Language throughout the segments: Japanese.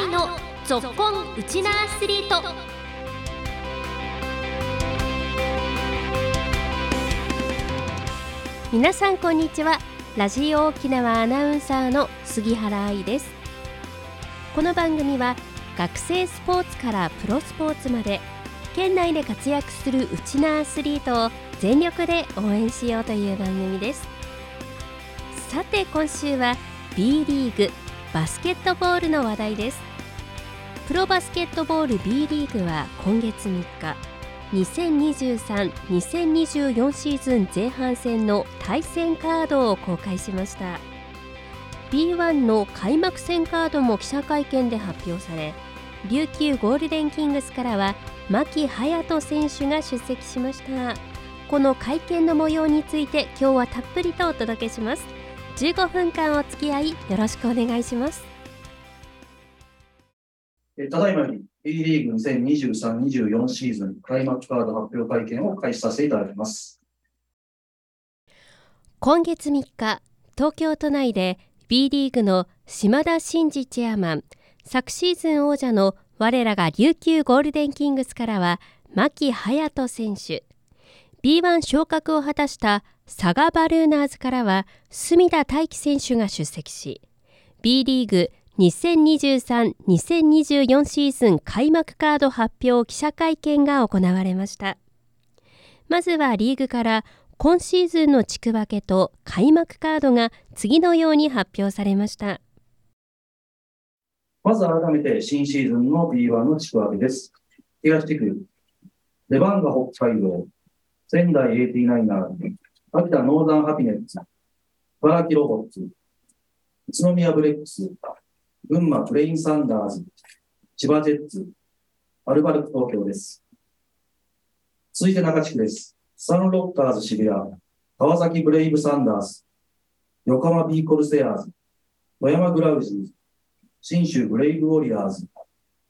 愛のぞっこんウチナアスリート。皆さんこんにちは。ラジオ沖縄アナウンサーの杉原愛です。この番組は学生スポーツからプロスポーツまで県内で活躍するウチナアスリートを全力で応援しようという番組です。さて今週は B リーグバスケットボールの話題です。プロバスケットボール B リーグは今月3日2023-2024シーズン前半戦の対戦カードを公開しました。B1 の開幕戦カードも記者会見で発表され琉球ゴールデンキングスからは牧隼人選手が出席しました。この会見の模様について今日はたっぷりとお届けします。15分間お付き合いよろしくお願いします。ただいまに B リーグ2023-24シーズン開幕カード発表会見を開始させていただきます。今月3日東京都内で B リーグの島田真二チェアマン昨シーズン王者の我らが琉球ゴールデンキングスからは牧隼人選手。B1 昇格を果たした佐賀バルーナーズからは隅田大輝選手が出席し B リーグ2023-2024シーズン開幕カード発表記者会見が行われました。まずはリーグから今シーズンの地区分けと開幕カードが次のように発表されました。まず改めて新シーズンの B1 の地区分けです。東地区レバンガ北海道仙台 89ers 秋田ノーザンハピネッツ茨城ロボッツ宇都宮ブレックス群馬クレインサンダーズ、千葉ジェッツ、アルバルク東京です。続いて中地区です。サンロッカーズ渋谷、川崎ブレイブサンダース、横浜ビーコルセアーズ、富山グラウジーズ、信州ブレイブウォリアーズ、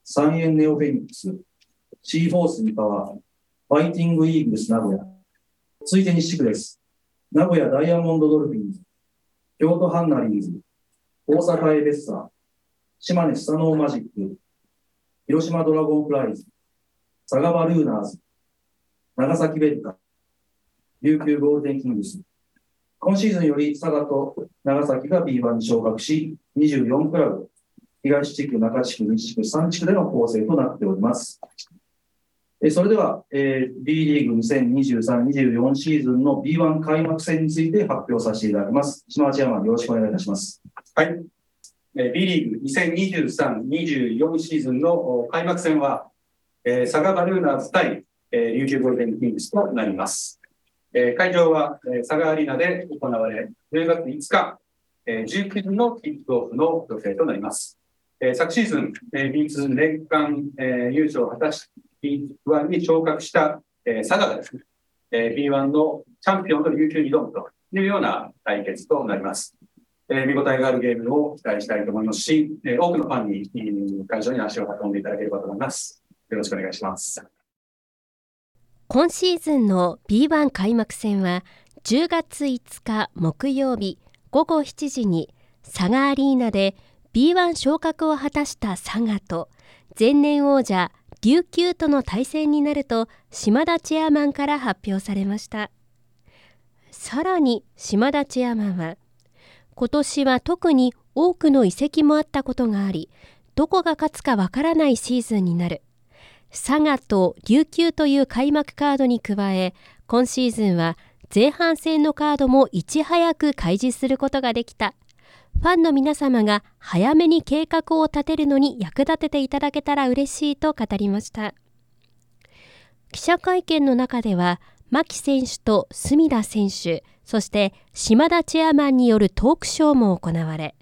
三遠ネオフェニックス、シーホース三河、ファイティングイーグルス名古屋。続いて西地区です。名古屋ダイヤモンドドルフィンズ、京都ハンナリーズ、大阪エヴェッサ、島根スサノーマジック、広島ドラゴンフライズ、佐賀バルーナーズ、長崎ヴェルカ、琉球ゴールデンキングス。今シーズンより佐賀と長崎が B1 に昇格し、24クラブ、東地区、中地区、西地区、3地区での構成となっております。えそれでは、えー、B リーグ2023-24シーズンの B1 開幕戦について発表させていただきます。島内山よろしくお願いいたします。はい。B リーグ2023-24シーズンの開幕戦は、え佐賀バルーナーズ対、琉球ゴールデンキングスとなります。え会場は、え佐賀アリーナで行われ、10月5日、え19時のキックオフの予定となります。え昨シーズン、え B2 年間、え優勝を果たし、B1 に昇格した、え佐賀がですね、え B1 のチャンピオンの琉球に挑むというような対決となります。えー、見応えがあるゲームを期待したいと思いますし、えー、多くのファンに会場に足を運んでいただければと思います。よろしくお願いします。今シーズンの B1 開幕戦は10月5日木曜日午後7時に佐賀アリーナで B1 昇格を果たした佐賀と前年王者琉球との対戦になると島田チェアマンから発表されましたさらに島田チェアマンは今年は特に多くの移籍もあったことがありどこが勝つかわからないシーズンになる。佐賀と琉球という開幕カードに加え今シーズンは前半戦のカードもいち早く開示することができた。ファンの皆様が早めに計画を立てるのに役立てていただけたら嬉しいと語りました。記者会見の中では牧選手と隅田選手そして島田チェアマンによるトークショーも行われ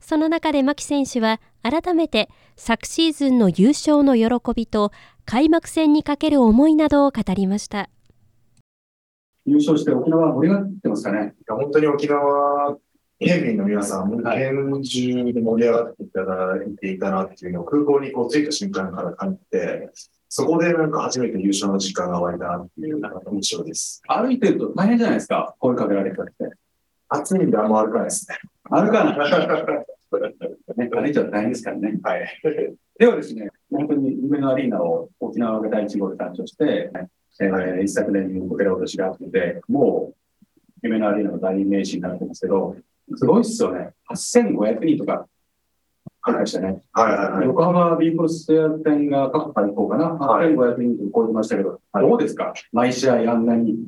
その中で牧選手は改めて昨シーズンの優勝の喜びと開幕戦にかける思いなどを語りました。優勝して沖縄盛り上がってますかね？いや本当に沖縄県民の皆さん、県中で盛り上がっていただいていたなっていうのを空港にこう着いた瞬間から感じて、そこでなんか初めて優勝の時間が湧いたなっていう印象です。歩いてると大変じゃないですか、声かけられたって。暑いんであんま歩かないですね。歩かない。ね、あれ以上大変ですからね。はい。ではですね、本当に夢のアリーナを沖縄が第一号で誕生して、えー一昨年に受ける落としがあって、もう夢のアリーナの大名詞になってますけど、すごいっすよね。8500人とか、したね。はいはいはい。横浜ビーコルステア店が過去最高かな。はい8500人と超えてましたけど、どうですか？毎試合あんなに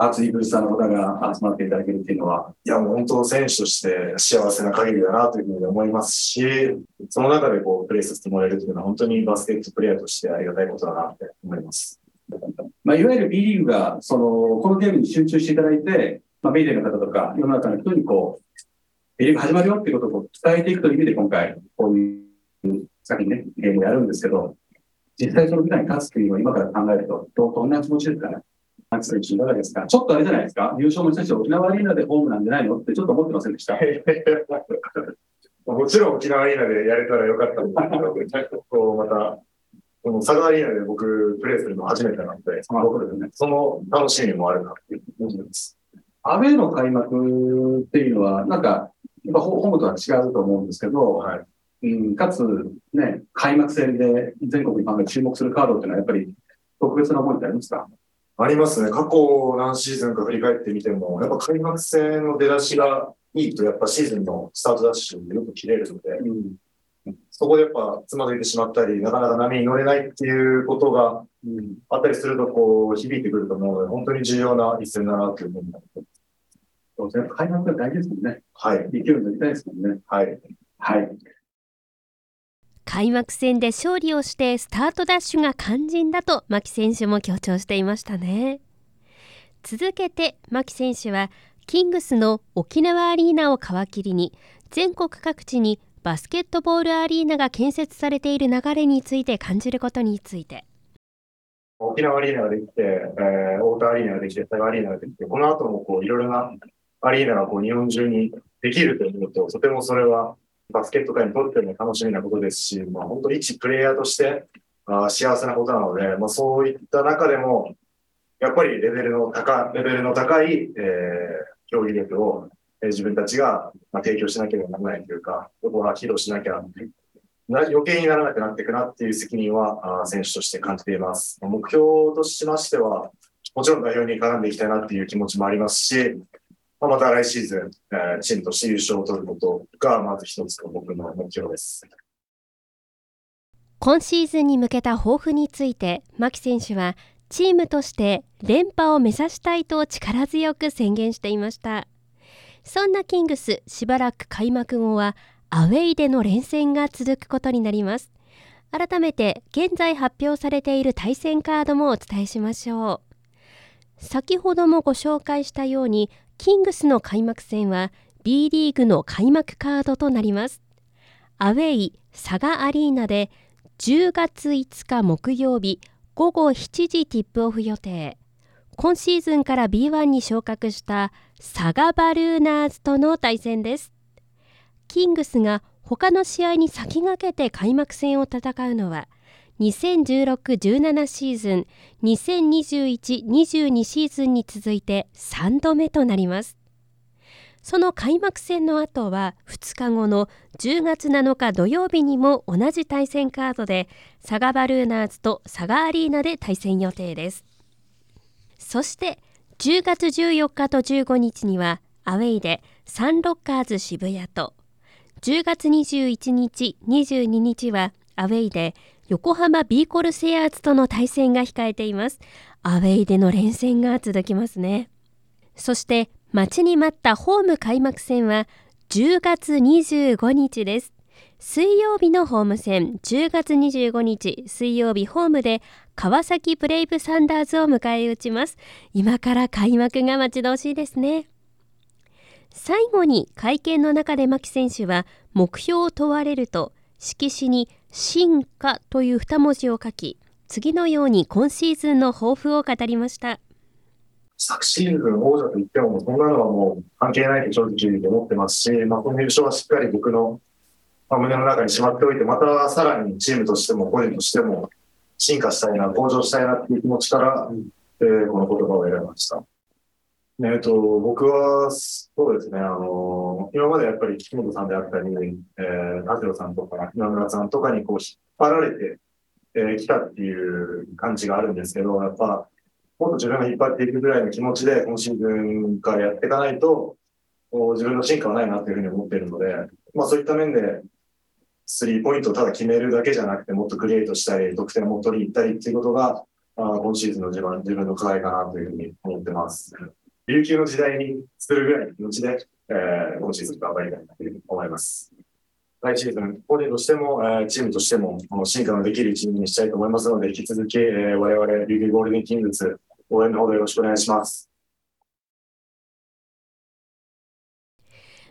熱いブースターの方が集まっていただけるっていうのは。いや、もう本当選手として幸せな限りだなというふうに思いますし、その中でこう、プレーさせてもらえるというのは本当にバスケットプレイヤーとしてありがたいことだなって思います。まあ、いわゆる B リーグが、その、このゲームに集中していただいて、まあ、メディアの方とか、世の中の人にこう、リーグ始まるよっていうことを伝えていくという意味で今回、こういう、先にね、ゲームをやるんですけど、実際その舞台に立つというのを今から考えると、どどんな気持ちですかね。マキ選手いかがですかちょっとあれじゃないですか優勝もしたし、沖縄アリーナでホームなんじゃないのってちょっと思ってませんでした。もちろん沖縄アリーナでやれたらよかったんですけど、こうまた、この佐賀アリーナで僕プレーするの初めてなので、まあそうですね。その楽しみもあるなっていう思います。アウェーの開幕っていうのは、なんか、やっぱホームとは違うと思うんですけど、はい。うん、かつ、ね、開幕戦で全国にファンが注目するカードっていうのは、やっぱり特別な思いってありますか？ありますね。過去何シーズンか振り返ってみても、やっぱ開幕戦の出だしがいいと、やっぱシーズンのスタートダッシュよく切れるので、うん。そこでやっぱつまずいてしまったり、なかなか波に乗れないっていうことがうん。あったりすると、こう、響いてくると思うので、本当に重要な一戦だなというふうに思ってます。そうですね。開幕が大事ですもんね。はい。勢いに乗りたいですもんね。はい。はい。開幕戦で勝利をしてスタートダッシュが肝心だと牧選手も強調していましたね続けて牧選手はキングスの沖縄アリーナを皮切りに全国各地にバスケットボールアリーナが建設されている流れについて感じることについて沖縄アリーナができて、えー、大田アリーナができて、佐賀アリーナができて、この後もこう、いろいろなアリーナがこう、日本中にできると思うと、とてもそれはバスケット界にとっても楽しみなことですし、まあ、本当に一プレイヤーとしてあ幸せなことなので、まあ、そういった中でも、やっぱりレベルの高レベルの高い、えー、競技力を、えー自分たちが、まあ、提供しなければならないというか、そこは披露しなきゃな余計にならなくなっていくなっていう責任はあ選手として感じています。目標としましては、もちろん代表に絡んでいきたいなっていう気持ちもありますし、まあ、また来シーズン、えーチームとして優勝を取ることが、まず一つの僕の目標です。今シーズンに向けた抱負について牧選手はチームとして連覇を目指したいと力強く宣言していました。そんなキングスしばらく開幕後はアウェイでの連戦が続くことになります。改めて現在発表されている対戦カードもお伝えしましょう。先ほどもご紹介したようにキングスの開幕戦は B リーグの開幕カードとなります。アウェイ佐賀アリーナで10月5日木曜日午後7時ティップオフ予定。今シーズンから B1 に昇格した佐賀バルーナーズとの対戦です。キングスが他の試合に先駆けて開幕戦を戦うのは2016-17シーズン2021-22シーズンに続いて3度目となります。その開幕戦の後は2日後の10月7日土曜日にも同じ対戦カードで佐賀バルーナーズと佐賀アリーナで対戦予定です。そして10月14日と15日にはアウェイでサンロッカーズ渋谷と10月21日22日はアウェイで横浜ビーコルセアーズとの対戦が控えていますアウェイでの連戦が続きますねそして待ちに待ったホーム開幕戦は10月25日です。水曜日のホーム戦、10月25日水曜日ホームで川崎ブレイブサンダーズを迎え撃ちます。今から開幕が待ち遠しいですね。最後に会見の中で牧選手は目標を問われると色紙に進化という2文字を書き、次のように今シーズンの抱負を語りました。昨シーズン王者と言っても、そんなのはもう関係ないと正直思ってますし、まあ、この優勝はしっかり僕の、まあ、胸の中にしまっておいて、またさらにチームとしても個人としても進化したいな、向上したいなっていう気持ちから、えーこの言葉を選びました。えっと、僕は、そうですね、あの、今までやっぱり岸本さんであったり、えー、田代さんとか、今村さんとかにこう引っ張られて、えー、来たっていう感じがあるんですけど、やっぱ、もっと自分が引っ張っていくぐらいの気持ちで、今シーズンからやっていかないと、自分の進化はないなというふうに思っているので、まあそういった面で、スリーポイントをただ決めるだけじゃなくて、もっとクリエイトしたり、得点を取りに行ったりっていうことが、あ今シーズンの自分自分の課題かなというふうに思ってます。琉球の時代にするぐらいの気持ちで、えー、今シーズン頑張りたいなというふうに思います。来シーズン、個人としても、えー、チームとしても、進化のできるチームにしたいと思いますので、引き続き、えー、我々、琉球ゴールデンキングス、応援のほどよろしくお願いします。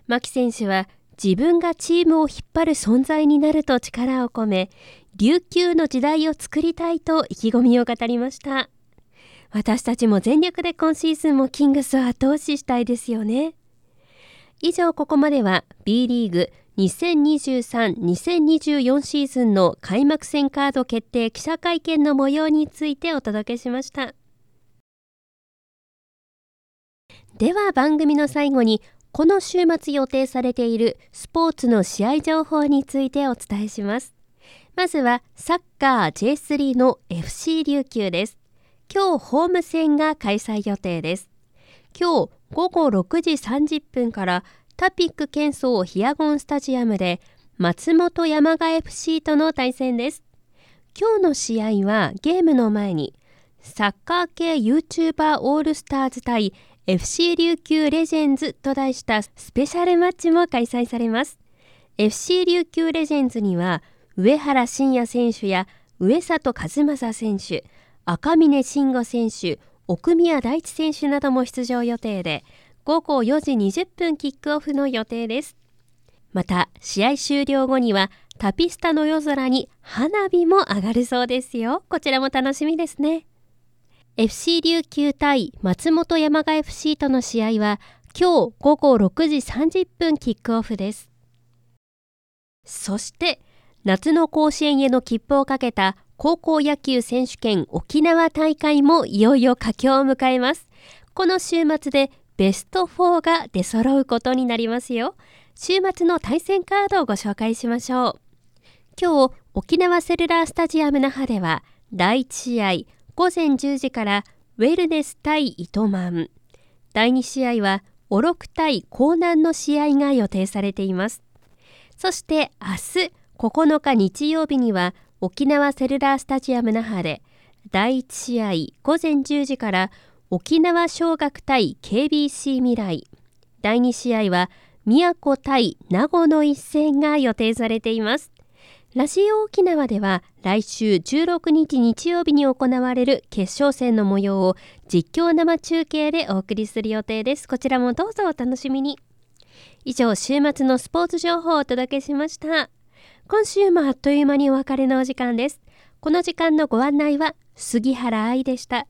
牧選手は自分がチームを引っ張る存在になると力を込め琉球の時代を作りたいと意気込みを語りました私たちも全力で今シーズンもキングスを後押ししたいですよね。以上ここまでは B リーグ2023-2024シーズンの開幕戦カード決定記者会見の模様についてお届けしました。では番組の最後にこの週末予定されているスポーツの試合情報についてお伝えします。まずはサッカー J3 の FC 琉球です。今日ホーム戦が開催予定です。今日午後6時30分からタピック県総ヒアゴンスタジアムで松本山雅 FC との対戦です。今日の試合はゲームの前にサッカー系 YouTuber オールスターズ対 FC 琉球レジェンズと題したスペシャルマッチも開催されます。FC 琉球レジェンズには上原晋也選手や上里和正選手赤嶺慎吾選手奥宮大地選手なども出場予定で午後4時20分キックオフの予定です。また試合終了後にはタピスタの夜空に花火も上がるそうですよ。こちらも楽しみですね。FC 琉球対松本山雅 FC との試合は今日午後6時30分キックオフです。そして夏の甲子園への切符をかけた高校野球選手権沖縄大会もいよいよ佳境を迎えます。この週末でベスト4が出揃うことになりますよ。週末の対戦カードをご紹介しましょう。今日沖縄セルラースタジアム那覇では第1試合午前10時からウェルネス対糸満。第2試合はオロク対江南の試合が予定されています。そして明日9日日曜日には沖縄セルラースタジアム那覇で第1試合午前10時から沖縄尚学対 KBC 未来第2試合は宮古対名護の一戦が予定されていますラジオ沖縄では来週16日日曜日に行われる決勝戦の模様を実況生中継でお送りする予定です。こちらもどうぞお楽しみに。以上、週末のスポーツ情報をお届けしました。今週もあっという間にお別れのお時間です。この時間のご案内は杉原愛でした。